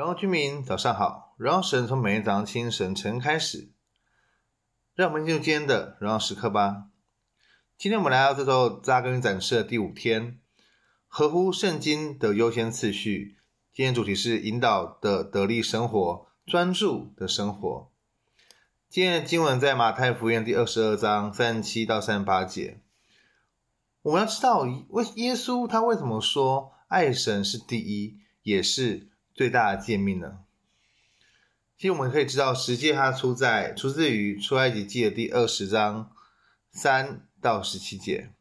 荣耀居民，早上好！荣耀神从每天早上清晨晨开始，让我们进入今天的荣耀时刻吧。今天我们来到这周扎根展示的第五天，合乎圣经的优先次序。今天主题是引导的得力生活，专注的生活。今天的经文在马太福音第二十二章三十七到三十八节。我们要知道，为耶稣他为什么说爱神是第一，也是最大的诫命呢？其实我们可以知道，十诫它出在出自于出埃及记的第二十章三到十七节。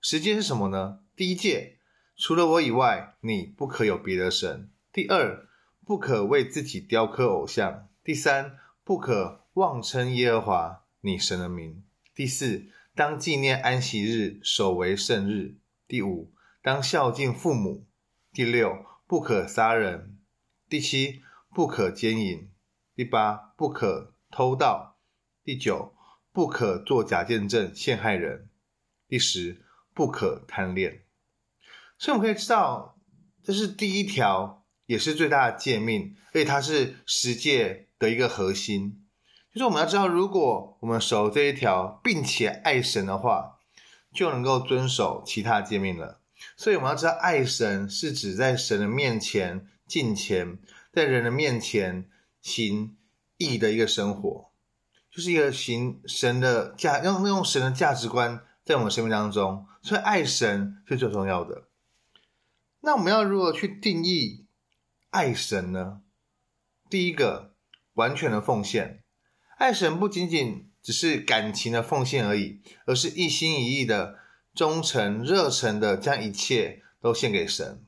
十诫是什么呢？第一诫，除了我以外，你不可有别的神。第二，不可为自己雕刻偶像。第三，不可妄称耶和华你神的名。第四，当纪念安息日，守为圣日。第五，当孝敬父母。第六，不可杀人；第七，不可奸淫；第八，不可偷盗；第九，不可作假见证陷害人；第十，不可贪恋。所以我们可以知道，这是第一条，也是最大的诫命，而且它是十诫的一个核心。就是我们要知道，如果我们守这一条，并且爱神的话，就能够遵守其他诫命了。所以我们要知道，爱神是指在神的面前敬虔，在人的面前行义的一个生活，就是一个行神的价，用用神的价值观在我们生命当中。所以爱神是最重要的。那我们要如何去定义爱神呢？第一个，完全的奉献。爱神不仅仅只是感情的奉献而已，而是一心一意的。忠诚、热诚的将一切都献给神。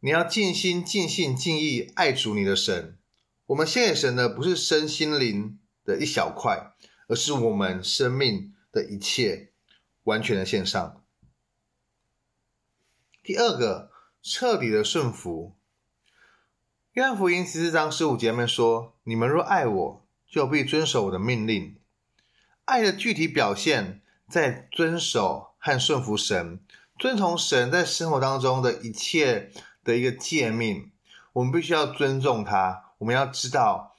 你要尽心、尽性、尽意爱主你的神。我们献给神的不是身心灵的一小块，而是我们生命的一切，完全的献上。第二个，彻底的顺服。约翰福音十四章十五节里面说：“你们若爱我，就必遵守我的命令。”爱的具体表现。在遵守和顺服神，遵从神在生活当中的一切的一个诫命，我们必须要尊重他。我们要知道，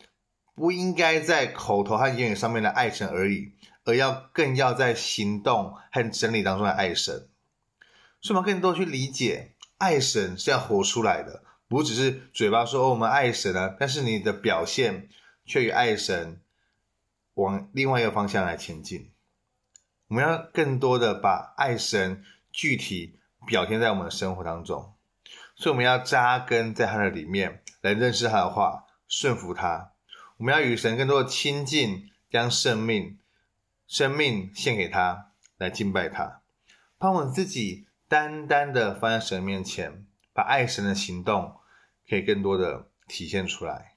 不应该在口头和言语上面的爱神而已，而要更要在行动和真理当中的爱神。所以，我们更多去理解，爱神是要活出来的，不只是嘴巴说哦我们爱神啊，但是你的表现却与爱神往另外一个方向来前进。我们要更多的把爱神具体表现在我们的生活当中，所以我们要扎根在他的里面，来认识他的话，顺服他。我们要与神更多的亲近，将生命、生命献给他，来敬拜他。把我们自己单单的放在神面前，把爱神的行动可以更多的体现出来。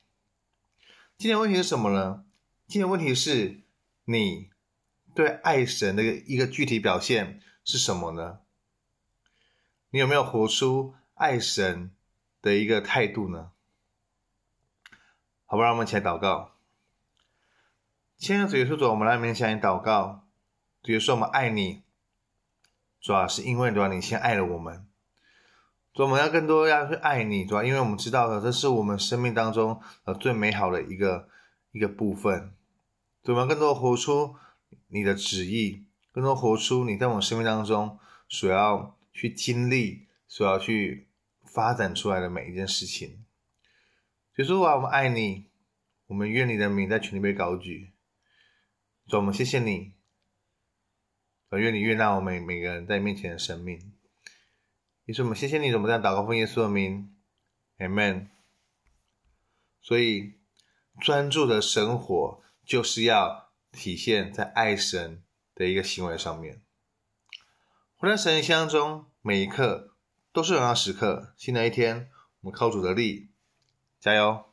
今天问题是什么呢？今天问题是你。对爱神的一个具体表现是什么呢？你有没有活出爱神的一个态度呢？好吧，让我们一起来祷告。亲爱的主耶稣主，我们来面向你祷告。主耶稣，我们爱你，主要是因为主要你先爱了我们。主，我们要更多要去爱你，主要因为我们知道的，这是我们生命当中呃最美好的一个一个部分。主，我们更多活出。你的旨意，更多活出你在我生命当中所要去经历、所要去发展出来的每一件事情。所以说，我们爱你，我们愿你的名在群里被高举。主，我们谢谢你，我愿你悦纳我们每个人在面前的生命。也是我们谢谢你，我们在祷告奉耶稣的名，Amen。所以，专注的生活就是要。体现在爱神的一个行为上面。活在神的相中，每一刻都是荣耀时刻。新的一天，我们靠主的力，加油！